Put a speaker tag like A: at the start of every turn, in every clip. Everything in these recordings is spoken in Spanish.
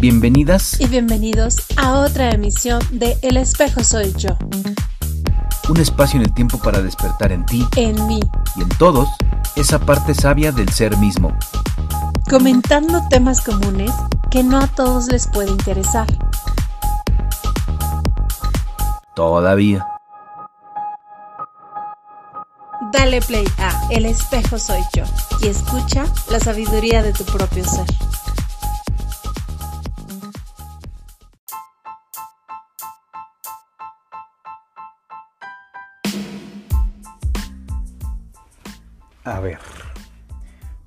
A: Bienvenidas
B: y bienvenidos a otra emisión de El espejo soy yo.
A: Un espacio en el tiempo para despertar en ti,
B: en mí
A: y en todos esa parte sabia del ser mismo.
B: Comentando temas comunes que no a todos les puede interesar.
A: Todavía.
B: Dale play a El espejo soy yo y escucha la sabiduría de tu propio ser.
A: A ver,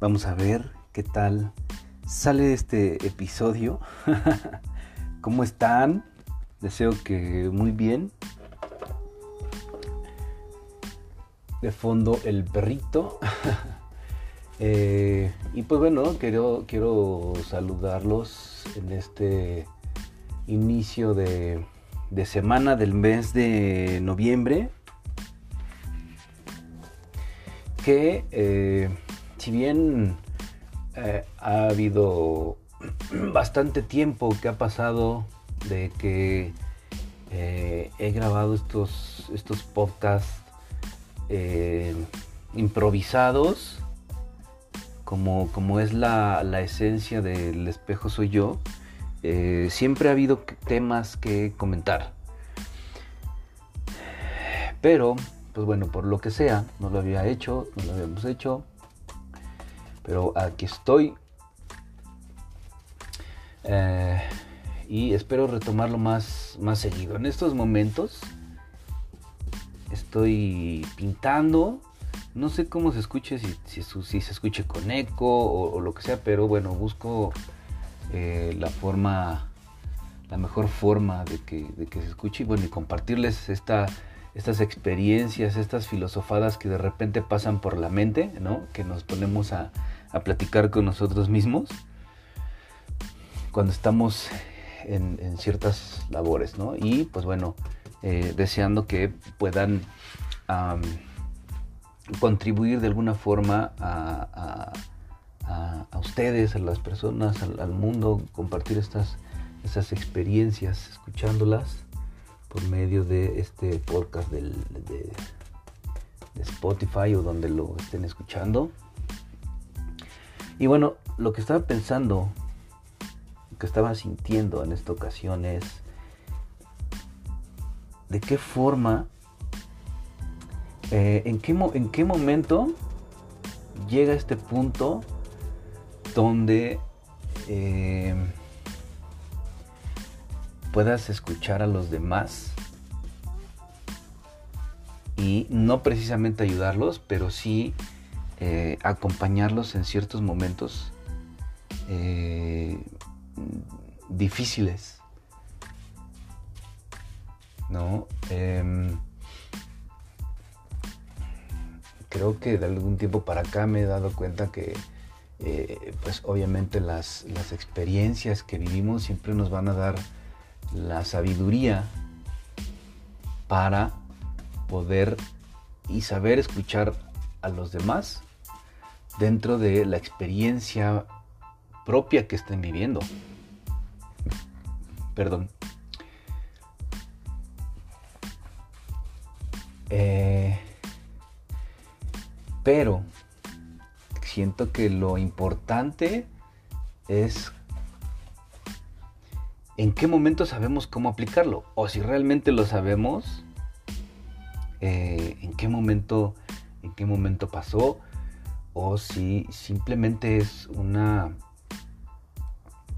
A: vamos a ver qué tal sale este episodio. ¿Cómo están? Deseo que muy bien. De fondo el perrito. Eh, y pues bueno, quiero, quiero saludarlos en este inicio de, de semana del mes de noviembre que eh, si bien eh, ha habido bastante tiempo que ha pasado de que eh, he grabado estos, estos podcasts improvisados, como, como es la, la, esencia del espejo soy yo, siempre ha habido temas que comentar. Pero pues bueno, por lo que sea, no lo había hecho, no lo habíamos hecho. Pero aquí estoy. Eh, y espero retomarlo más, más seguido. En estos momentos estoy pintando. No sé cómo se escuche, si, si, se escuche con eco o, lo que sea, pero bueno, busco eh, la forma, la mejor forma de que, de que se escuche y bueno, y compartirles esta estas experiencias, estas filosofadas que de repente pasan por la mente, ¿no? Que nos ponemos a, platicar con nosotros mismos cuando estamos en, ciertas labores, ¿no? Y pues bueno, eh, deseando que puedan contribuir de alguna forma a, ustedes, a las personas, al, mundo, compartir estas, estas experiencias, escuchándolas por medio de este podcast de, Spotify o donde lo estén escuchando. Y bueno, lo que estaba pensando, lo que estaba sintiendo en esta ocasión es de qué forma, eh, en, qué, en qué momento llega este punto donde eh, puedas escuchar a los demás y no precisamente ayudarlos, pero sí eh, acompañarlos en ciertos momentos eh, difíciles. ¿No? Em, creo que de algún tiempo para acá me he dado cuenta que eh, pues obviamente las, las experiencias que vivimos siempre nos van a dar la sabiduría para poder y saber escuchar a los demás dentro de la experiencia propia que estén viviendo. Perdón. Eh, pero siento que lo importante es en qué momento sabemos cómo aplicarlo. O si realmente lo sabemos, eh, en qué momento, en qué momento pasó. O si simplemente es una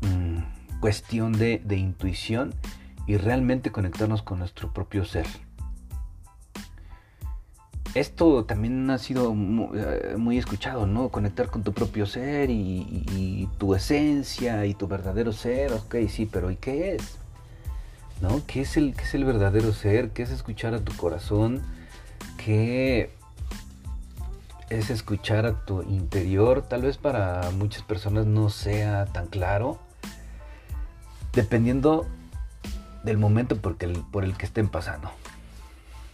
A: mm, cuestión de, de intuición y realmente conectarnos con nuestro propio ser esto también ha sido eh, muy, escuchado, ¿no? Conectar con tu propio ser y, tu esencia y tu verdadero ser, ok, sí, pero ¿y qué es? ¿No? ¿Qué es el, qué es el verdadero ser? ¿Qué es escuchar a tu corazón? ¿Qué es escuchar a tu interior? Tal vez para muchas personas no sea tan claro, dependiendo del momento por el, por el que estén pasando,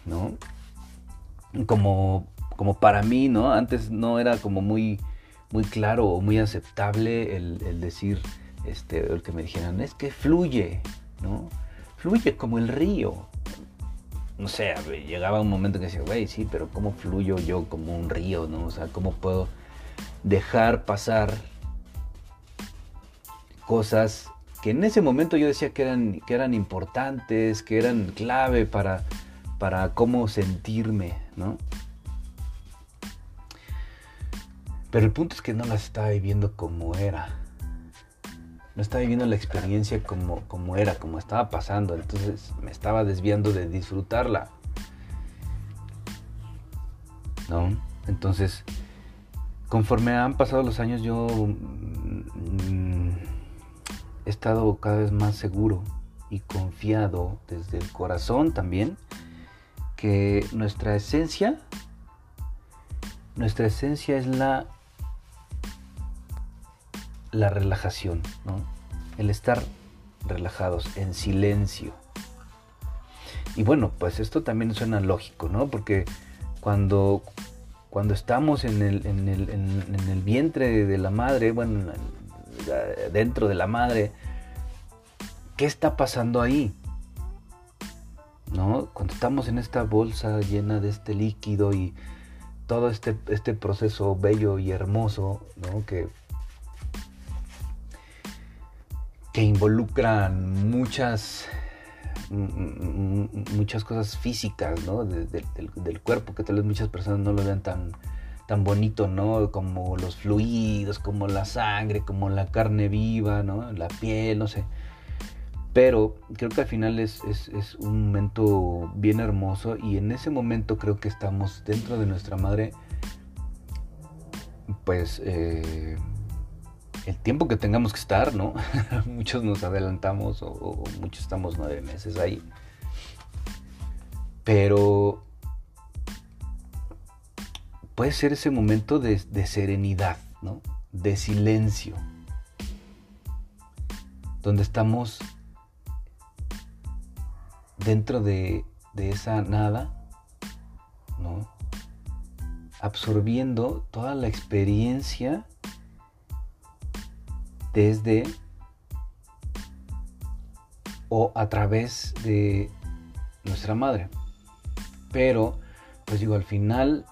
A: ¿no? Como, como para mí, ¿no? Antes no era como muy, muy claro o muy aceptable el, decir este, el que me dijeran, es que fluye, ¿no? Fluye como el río. No sé, llegaba un momento que decía, güey, sí, pero ¿cómo fluyo yo como un río, no? O sea, ¿cómo puedo dejar pasar cosas que en ese momento yo decía que eran, que eran importantes, que eran clave para, para cómo sentirme, ¿no? Pero el punto es que no las estaba viviendo como era. No estaba viviendo la experiencia como, como era, como estaba pasando. Entonces me estaba desviando de disfrutarla. ¿No? Entonces, conforme han pasado los años, yo mm, he estado cada vez más seguro y confiado desde el corazón también que nuestra esencia, nuestra esencia es la la relajación, ¿no? El estar relajados, en silencio. Y bueno, pues esto también suena lógico, ¿no? Porque cuando, cuando estamos en el, en, el, en, el, vientre de la madre, bueno, dentro de la madre, ¿qué está pasando ahí? ¿No? Cuando estamos en esta bolsa llena de este líquido y todo este, este proceso bello y hermoso. Que que involucran muchas muchas cosas físicas del, cuerpo que tal vez muchas personas no lo vean tan, tan bonito, ¿no? Como los fluidos, como la sangre, como la carne viva. La piel, no sé. Pero creo que al final es, es un momento bien hermoso y en ese momento creo que estamos dentro de nuestra madre, pues eh, el tiempo que tengamos que estar, ¿no? muchos nos adelantamos o, muchos estamos nueve meses ahí. Pero puede ser ese momento de, serenidad, ¿no? De silencio. Donde estamos dentro de, de esa nada, ¿no? Absorbiendo toda la experiencia desde o a través de nuestra madre. Pero, pues digo, al final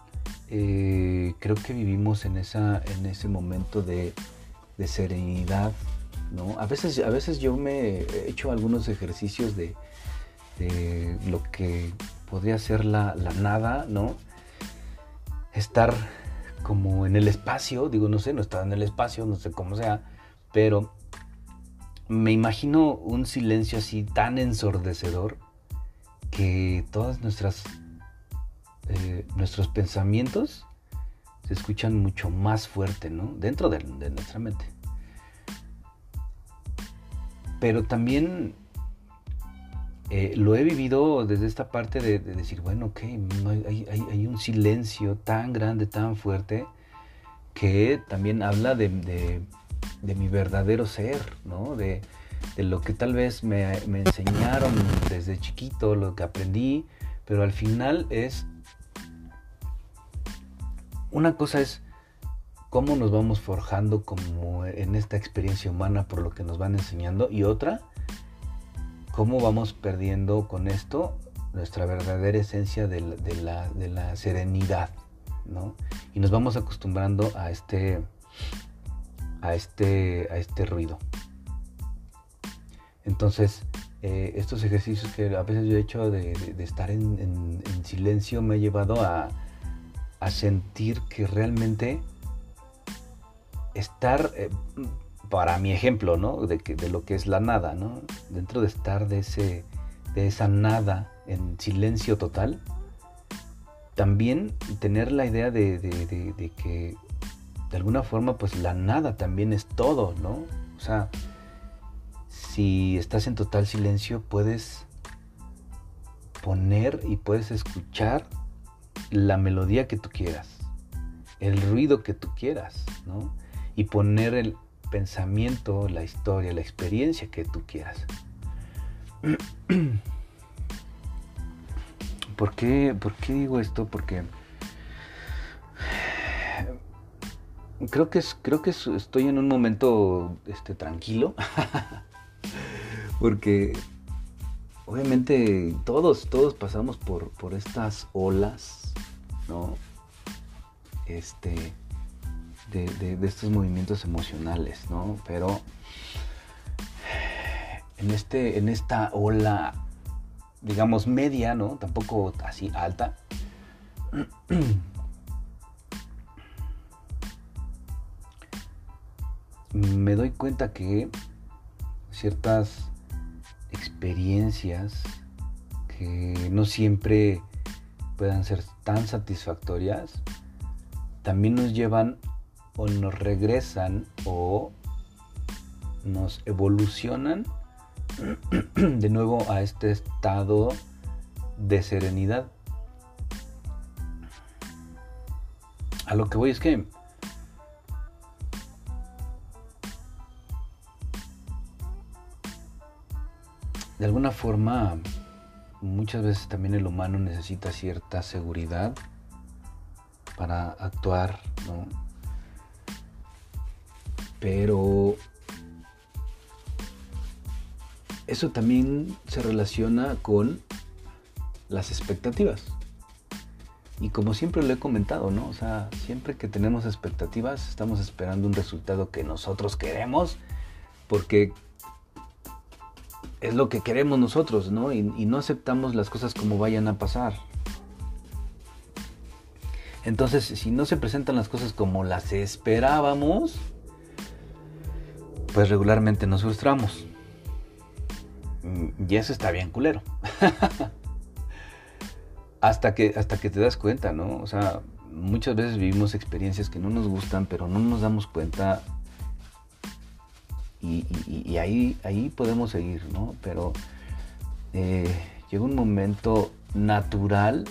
A: eh, creo que vivimos en, esa, en ese momento de, serenidad, ¿no? A veces, a veces yo me he hecho algunos ejercicios de, lo que podría ser la, la nada, ¿no? Estar como en el espacio, digo, no sé, no estar en el espacio, no sé cómo sea, pero me imagino un silencio así tan ensordecedor que todas nuestras eh, nuestros pensamientos se escuchan mucho más fuerte, ¿no? Dentro de, nuestra mente. Pero también eh, lo he vivido desde esta parte de, decir, bueno, ok, hay, un silencio tan grande, tan fuerte, que también habla de, de mi verdadero ser, ¿no? De, lo que tal vez me, enseñaron desde chiquito, lo que aprendí, pero al final es, una cosa es cómo nos vamos forjando como en esta experiencia humana por lo que nos van enseñando y otra, cómo vamos perdiendo con esto nuestra verdadera esencia de la, serenidad, ¿no? Y nos vamos acostumbrando a este a este, a este ruido. Entonces, eh, estos ejercicios que a veces yo he hecho de, estar en, silencio me ha llevado a, sentir que realmente estar, eh, para mi ejemplo, ¿no? De, de, lo que es la nada, ¿no? Dentro de estar de, ese, de esa nada en silencio total, también tener la idea de, de que de alguna forma pues la nada también es todo, ¿no? O sea, si estás en total silencio puedes poner y puedes escuchar la melodía que tú quieras, el ruido que tú quieras, ¿no? Y poner el pensamiento, la historia, la experiencia que tú quieras. ¿Por qué, ¿Por qué digo esto? Porque creo que es, creo que estoy en un momento este, tranquilo. Porque obviamente todos, todos pasamos por, por estas olas, ¿no? Este, de, estos movimientos emocionales, ¿no? Pero en, este, en esta ola, digamos, media, ¿no? Tampoco así alta. me doy cuenta que ciertas experiencias que no siempre puedan ser tan satisfactorias, también nos llevan o nos regresan o nos evolucionan de nuevo a este estado de serenidad. A lo que voy es que de alguna forma muchas veces también el humano necesita cierta seguridad para actuar, ¿no? Pero eso también se relaciona con las expectativas. Y como siempre lo he comentado, ¿no? O sea, siempre que tenemos expectativas, estamos esperando un resultado que nosotros queremos, porque es lo que queremos nosotros, ¿no? Y, y, no aceptamos las cosas como vayan a pasar. Entonces, si no se presentan las cosas como las esperábamos, pues regularmente nos frustramos. Y eso está bien culero. hasta, que, hasta que te das cuenta, ¿no? O sea, muchas veces vivimos experiencias que no nos gustan, pero no nos damos cuenta. Y, ahí, ahí podemos seguir, ¿no? Pero eh, llega un momento natural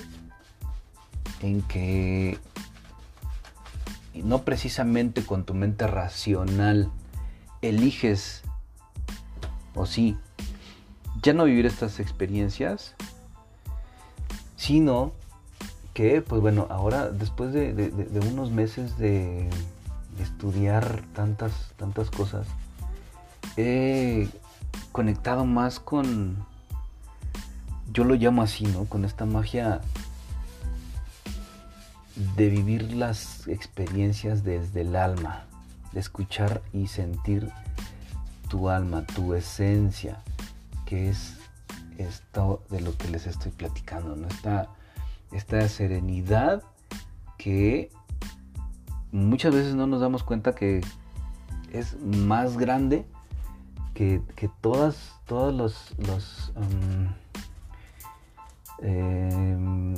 A: en que no precisamente con tu mente racional eliges, o sí, ya no vivir estas experiencias, sino que, pues bueno, ahora después de, unos meses de, estudiar tantas, tantas cosas, he conectado más con, yo lo llamo así, ¿no? Con esta magia de vivir las experiencias desde el alma, de escuchar y sentir tu alma, tu esencia, que es esto de lo que les estoy platicando, ¿no? Esta, esta serenidad que muchas veces no nos damos cuenta que es más grande que, todas, todos los, los um, em,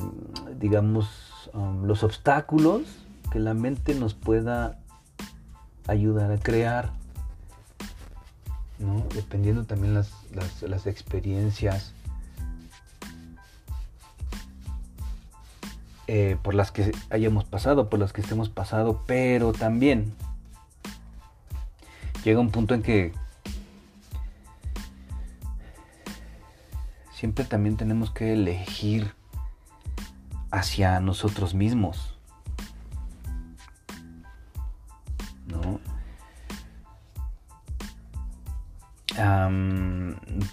A: digamos, um, los obstáculos que la mente nos pueda ayudar a crear, ¿no? Dependiendo también las, las, experiencias eh, por las que hayamos pasado, por las que estemos pasado, pero también llega un punto en que siempre también tenemos que elegir hacia nosotros mismos.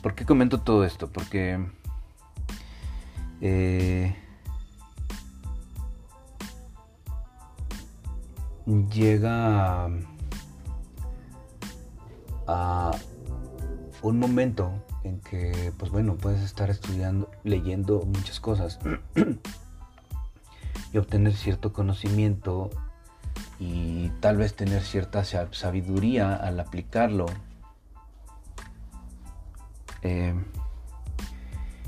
A: ¿Por qué comento todo esto? Porque eh, llega a un momento en que, pues bueno, puedes estar estudiando, leyendo muchas cosas y obtener cierto conocimiento y tal vez tener cierta sabiduría al aplicarlo eh,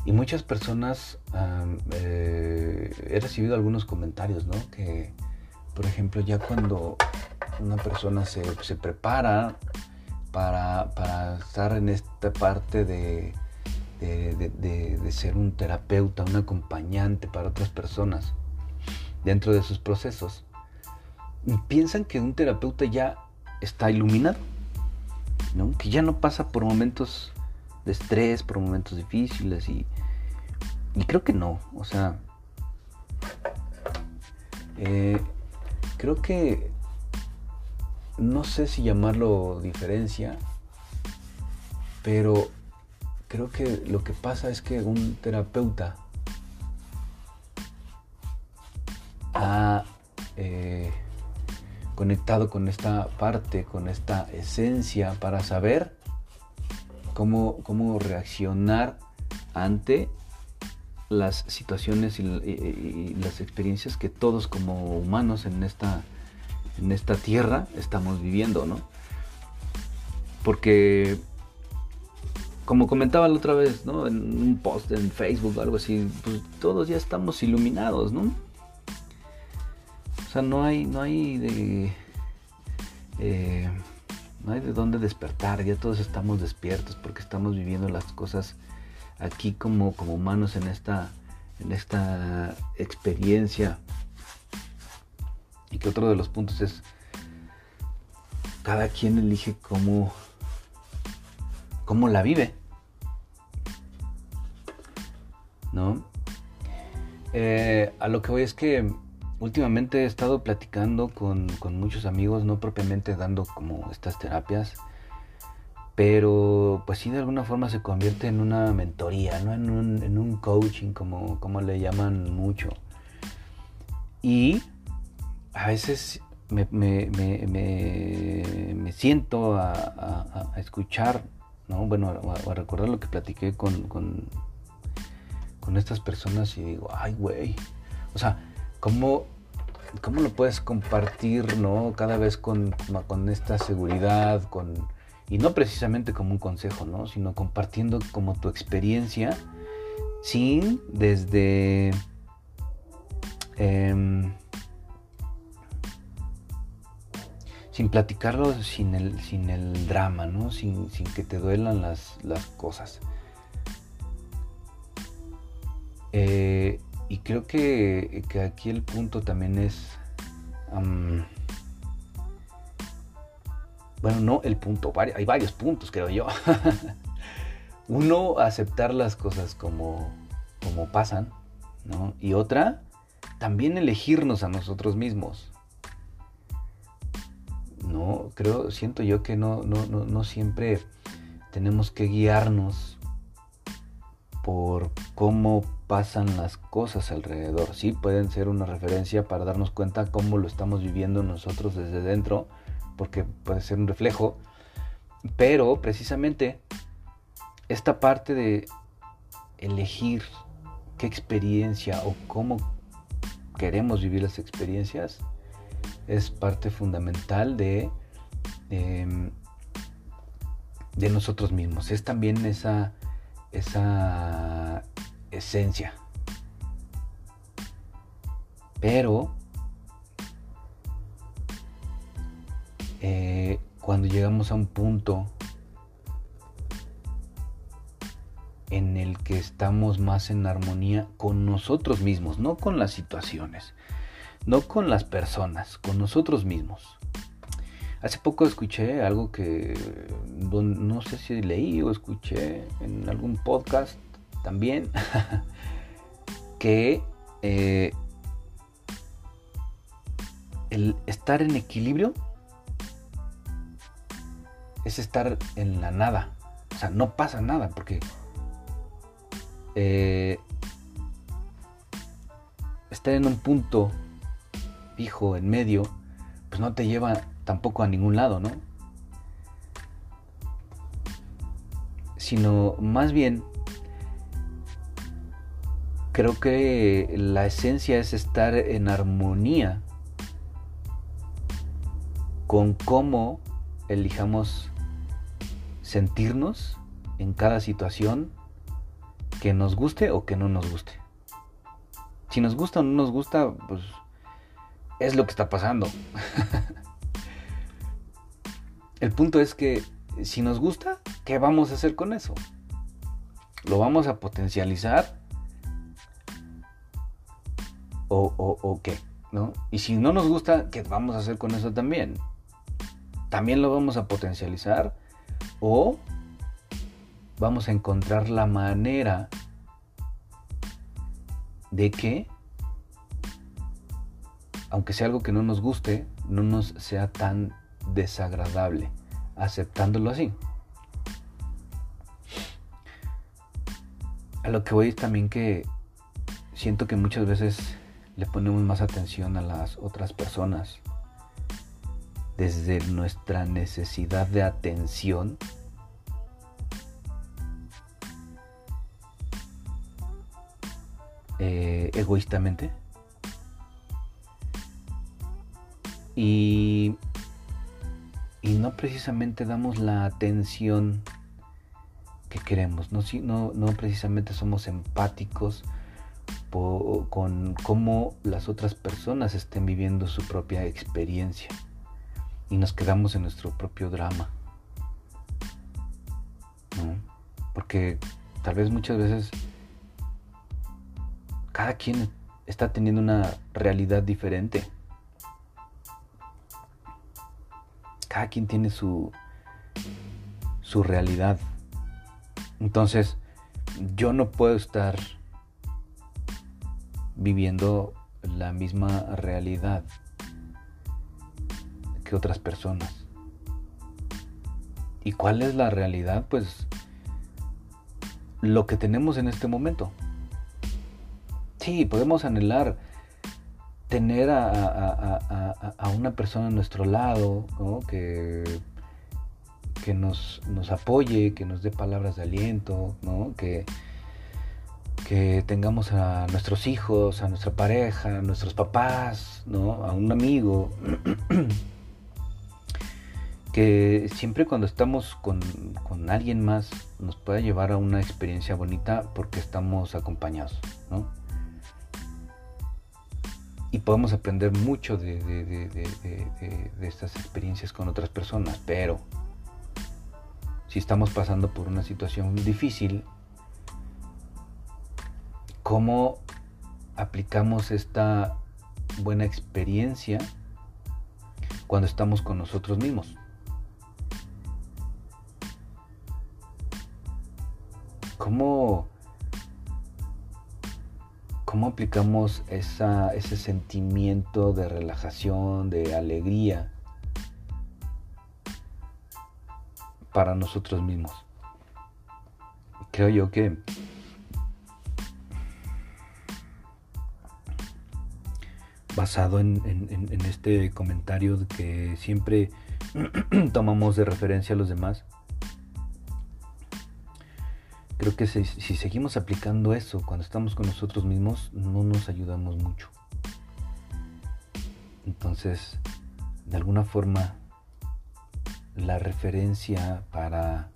A: y muchas personas eh, he recibido algunos comentarios, ¿no? Que, por ejemplo, ya cuando una persona se, prepara para, estar en esta parte de, de, ser un terapeuta, un acompañante para otras personas dentro de sus procesos, piensan que un terapeuta ya está iluminado, ¿no? que ya no pasa por momentos de estrés, por momentos difíciles y, y creo que no, o sea, eh, creo que no sé si llamarlo diferencia, pero creo que lo que pasa es que un terapeuta ha eh, conectado con esta parte, con esta esencia para saber cómo, cómo reaccionar ante las situaciones y, las experiencias que todos como humanos en esta, en esta tierra estamos viviendo, ¿no? Porque, como comentaba la otra vez, ¿no? En un post en Facebook o algo así, pues todos ya estamos iluminados, ¿no? O sea, no hay, no hay de... Eh, no hay de dónde despertar, ya todos estamos despiertos porque estamos viviendo las cosas aquí como, como humanos en esta, en esta experiencia. Y que otro de los puntos es, cada quien elige cómo, cómo la vive. ¿No? Eh, a lo que voy es que últimamente he estado platicando con, muchos amigos, no propiamente dando como estas terapias, pero pues sí de alguna forma se convierte en una mentoría, ¿no? en, un, coaching, como, como le llaman mucho. Y a veces me, siento a, escuchar, ¿no? bueno, a, recordar lo que platiqué con, con, con estas personas y digo, ay, güey. O sea, ¿Cómo, cómo lo puedes compartir, ¿no? Cada vez con, con esta seguridad, con, y no precisamente como un consejo, ¿no? Sino compartiendo como tu experiencia sin desde... Em, sin platicarlo sin el, sin el drama, ¿no? Sin, sin que te duelan las, las cosas. Eh, y creo que, aquí el punto también es... bueno, no el punto, hay varios puntos, creo yo. Uno, aceptar las cosas como, como pasan, ¿no? Y otra, también elegirnos a nosotros mismos. No, creo, siento yo que no, no, no siempre tenemos que guiarnos por cómo pasan las cosas alrededor. Sí, pueden ser una referencia para darnos cuenta cómo lo estamos viviendo nosotros desde dentro, porque puede ser un reflejo. Pero precisamente esta parte de elegir qué experiencia o cómo queremos vivir las experiencias es parte fundamental de, em, de nosotros mismos. Es también esa esa esencia. Pero eh, cuando llegamos a un punto en el que estamos más en armonía con nosotros mismos, no con las situaciones, no con las personas, con nosotros mismos. Hace poco escuché algo que no sé si leí o escuché en algún podcast también, que eh, el estar en equilibrio es estar en la nada. O sea, no pasa nada porque eh, estar en un punto fijo, en medio, pues no te lleva tampoco a ningún lado, ¿no? Sino más bien, creo que la esencia es estar en armonía con cómo elijamos sentirnos en cada situación que nos guste o que no nos guste. Si nos gusta o no nos gusta, pues es lo que está pasando. El punto es que si nos gusta, ¿qué vamos a hacer con eso? ¿Lo vamos a potencializar? ¿O, qué? ¿no? Y si no nos gusta, ¿qué vamos a hacer con eso también? ¿También lo vamos a potencializar? ¿O vamos a encontrar la manera de que, aunque sea algo que no nos guste, no nos sea tan desagradable, aceptándolo así. A lo que voy es también que siento que muchas veces le ponemos más atención a las otras personas desde nuestra necesidad de atención eh, egoístamente y, y no precisamente damos la atención que queremos, no, no, no precisamente somos empáticos con cómo las otras personas estén viviendo su propia experiencia y nos quedamos en nuestro propio drama. Porque tal vez muchas veces cada quien está teniendo una realidad diferente. Cada quien tiene su, su realidad. Entonces, yo no puedo estar viviendo la misma realidad que otras personas. ¿Y cuál es la realidad? Pues lo que tenemos en este momento. Sí, podemos anhelar tener a, una persona a nuestro lado, que, que nos, nos, apoye, que nos dé palabras de aliento, ¿no? que, que tengamos a nuestros hijos, a nuestra pareja, a nuestros papás, ¿no? a un amigo. que siempre cuando estamos con, con, alguien más nos pueda llevar a una experiencia bonita porque estamos acompañados, ¿no? Y podemos aprender mucho de, estas experiencias con otras personas, pero si estamos pasando por una situación difícil, cómo aplicamos esta buena experiencia cuando estamos con nosotros mismos. ¿Cómo, cómo aplicamos ese sentimiento de relajación, de alegría para nosotros mismos? Creo yo que basado en, este comentario que siempre tomamos de referencia a los demás. Creo que si, seguimos aplicando eso cuando estamos con nosotros mismos, no nos ayudamos mucho. Entonces, de alguna forma, la referencia para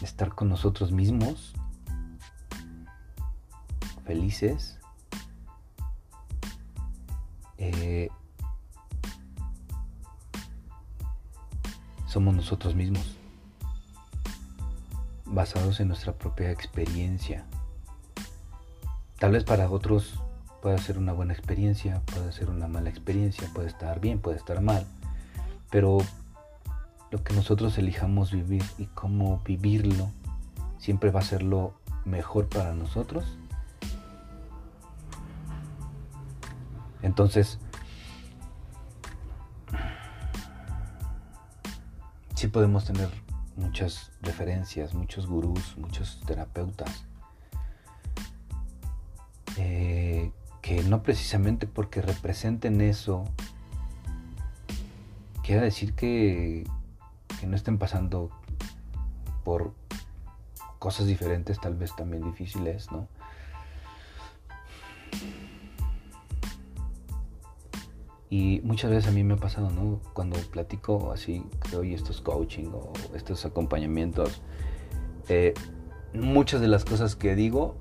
A: estar con nosotros mismos, felices, eh, somos nosotros mismos, basados en nuestra propia experiencia. Tal vez para otros puede ser una buena experiencia, puede ser una mala experiencia, puede estar bien, puede estar mal, pero lo que nosotros elijamos vivir y cómo vivirlo siempre va a ser lo mejor para nosotros Entonces, sí podemos tener muchas referencias, muchos gurús, muchos terapeutas, eh, que no precisamente porque representen eso, quiere decir que, que no estén pasando por cosas diferentes, tal vez también difíciles, ¿no? Y muchas veces a mí me ha pasado, ¿no? Cuando platico así, que doy estos coaching o estos acompañamientos, eh, muchas de las cosas que digo,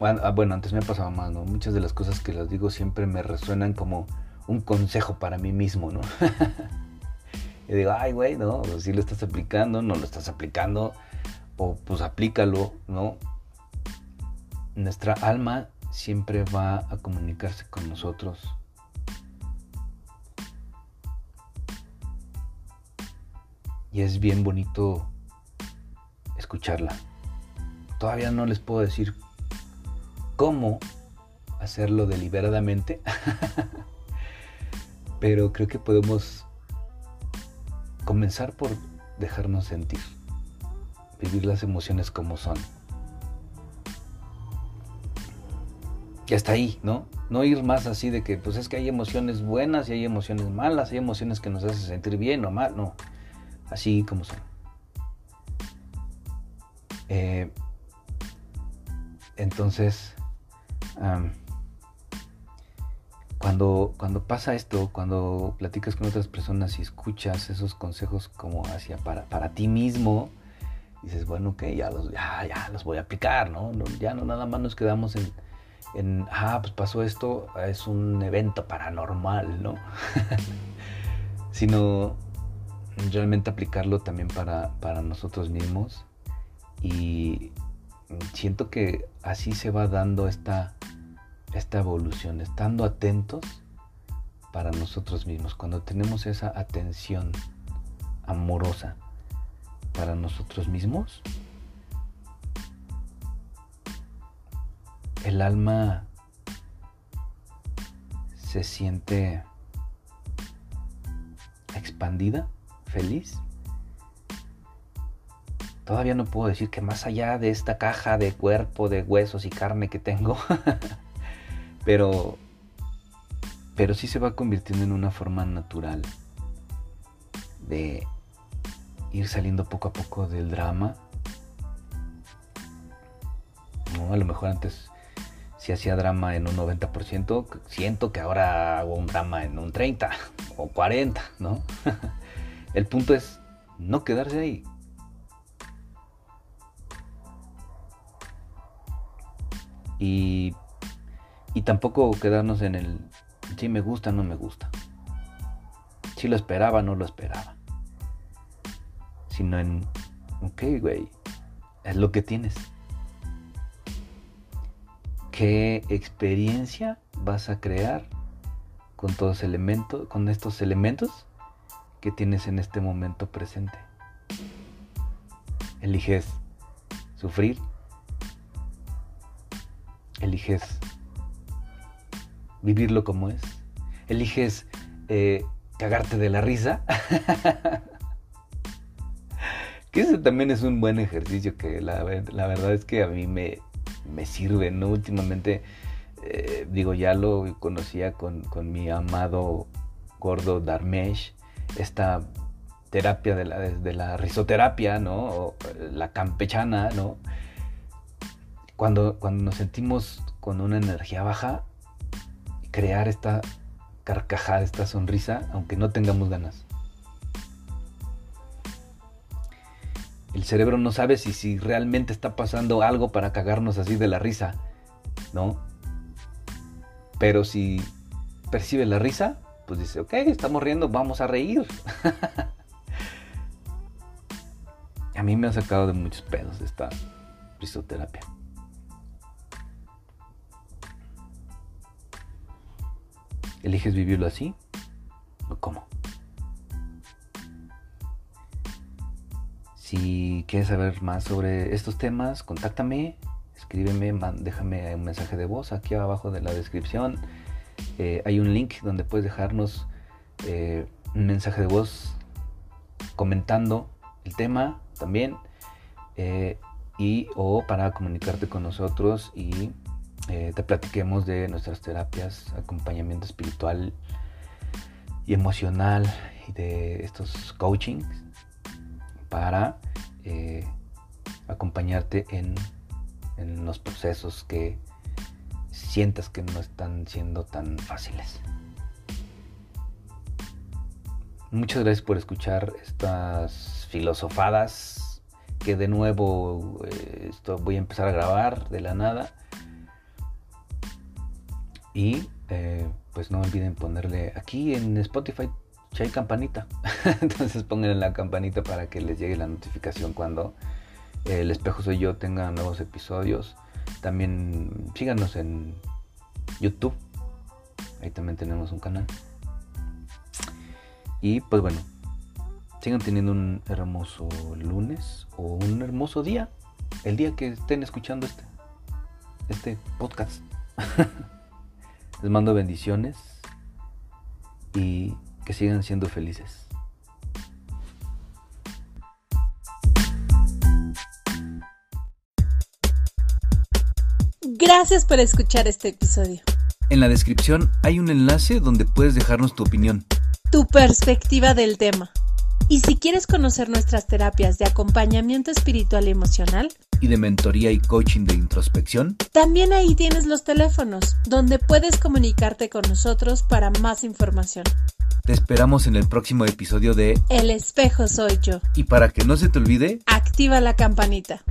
A: ah, bueno, antes me ha pasado más, ¿no? Muchas de las cosas que las digo siempre me resuenan como un consejo para mí mismo, ¿no? y digo, ay, güey, ¿no? Si lo estás aplicando, no lo estás aplicando, o pues aplícalo, ¿no? Nuestra alma siempre va a comunicarse con nosotros y es bien bonito escucharla. Todavía no les puedo decir cómo hacerlo deliberadamente, pero creo que podemos comenzar por dejarnos sentir, vivir las emociones como son. Y hasta ahí, ¿no? No ir más así de que, pues es que hay emociones buenas y hay emociones malas, hay emociones que nos hacen sentir bien o mal, no. Así como son. Eh, entonces, cuando, cuando pasa esto, cuando platicas con otras personas y escuchas esos consejos como hacia para, para ti mismo, dices, bueno, ok, ya los, ya, los voy a aplicar, ¿no? Ya no nada más nos quedamos en, en, ah, pues pasó esto, es un evento paranormal, ¿no? Sino realmente aplicarlo también para, para nosotros mismos. Y siento que así se va dando esta, esta evolución, estando atentos para nosotros mismos. Cuando tenemos esa atención amorosa para nosotros mismos, el alma se siente expandida, feliz. Todavía no puedo decir que más allá de esta caja de cuerpo, de huesos y carne que tengo, pero pero sí se va convirtiendo en una forma natural de ir saliendo poco a poco del drama. A lo mejor antes si hacía drama en un 90%, siento que ahora hago un drama en un 30 o 40, ¿no? El punto es no quedarse ahí. Y, y tampoco quedarnos en el si me gusta, no me gusta. Si lo esperaba, no lo esperaba. Sino en, ok, güey, es lo que tienes qué experiencia vas a crear con todos elementos, con estos elementos que tienes en este momento presente. Eliges sufrir, eliges vivirlo como es, eliges eh, cagarte de la risa. que ese también es un buen ejercicio que la, la verdad es que a mí me, me sirve, ¿no? Últimamente, eh, digo, ya lo conocía con, mi amado gordo Darmesh, esta terapia de la, de la risoterapia, ¿no? O la campechana, ¿no? Cuando, cuando nos sentimos con una energía baja, crear esta carcajada, esta sonrisa, aunque no tengamos ganas. el cerebro no sabe si, si realmente está pasando algo para cagarnos así de la risa, ¿no? Pero si percibe la risa, pues dice, ok, estamos riendo, vamos a reír. a mí me ha sacado de muchos pedos esta risoterapia. ¿Eliges vivirlo así? ¿O cómo? Si quieres saber más sobre estos temas, contáctame, escríbeme, déjame un mensaje de voz aquí abajo de la descripción. Eh, hay un link donde puedes dejarnos eh, un mensaje de voz comentando el tema también eh, y o para comunicarte con nosotros y te platiquemos de nuestras terapias, acompañamiento espiritual y emocional y de estos coachings para acompañarte en, los procesos que sientas que no están siendo tan fáciles. Muchas gracias por escuchar estas filosofadas que de nuevo eh, esto voy a empezar a grabar de la nada. Y eh, pues no olviden ponerle aquí en Spotify si hay campanita. Entonces pongan la campanita para que les llegue la notificación cuando el espejo soy yo tenga nuevos episodios. También síganos en YouTube. Ahí también tenemos un canal. Y pues bueno, sigan teniendo un hermoso lunes o un hermoso día. El día que estén escuchando este, este podcast. Les mando bendiciones y que sigan siendo felices.
B: Gracias por escuchar este episodio.
A: En la descripción hay un enlace donde puedes dejarnos tu opinión.
B: Tu perspectiva del tema. Y si quieres conocer nuestras terapias de acompañamiento espiritual y emocional,
A: y de mentoría y coaching de introspección,
B: también ahí tienes los teléfonos, donde puedes comunicarte con nosotros para más información.
A: Te esperamos en el próximo episodio de
B: El espejo soy yo.
A: Y para que no se te olvide,
B: activa la campanita.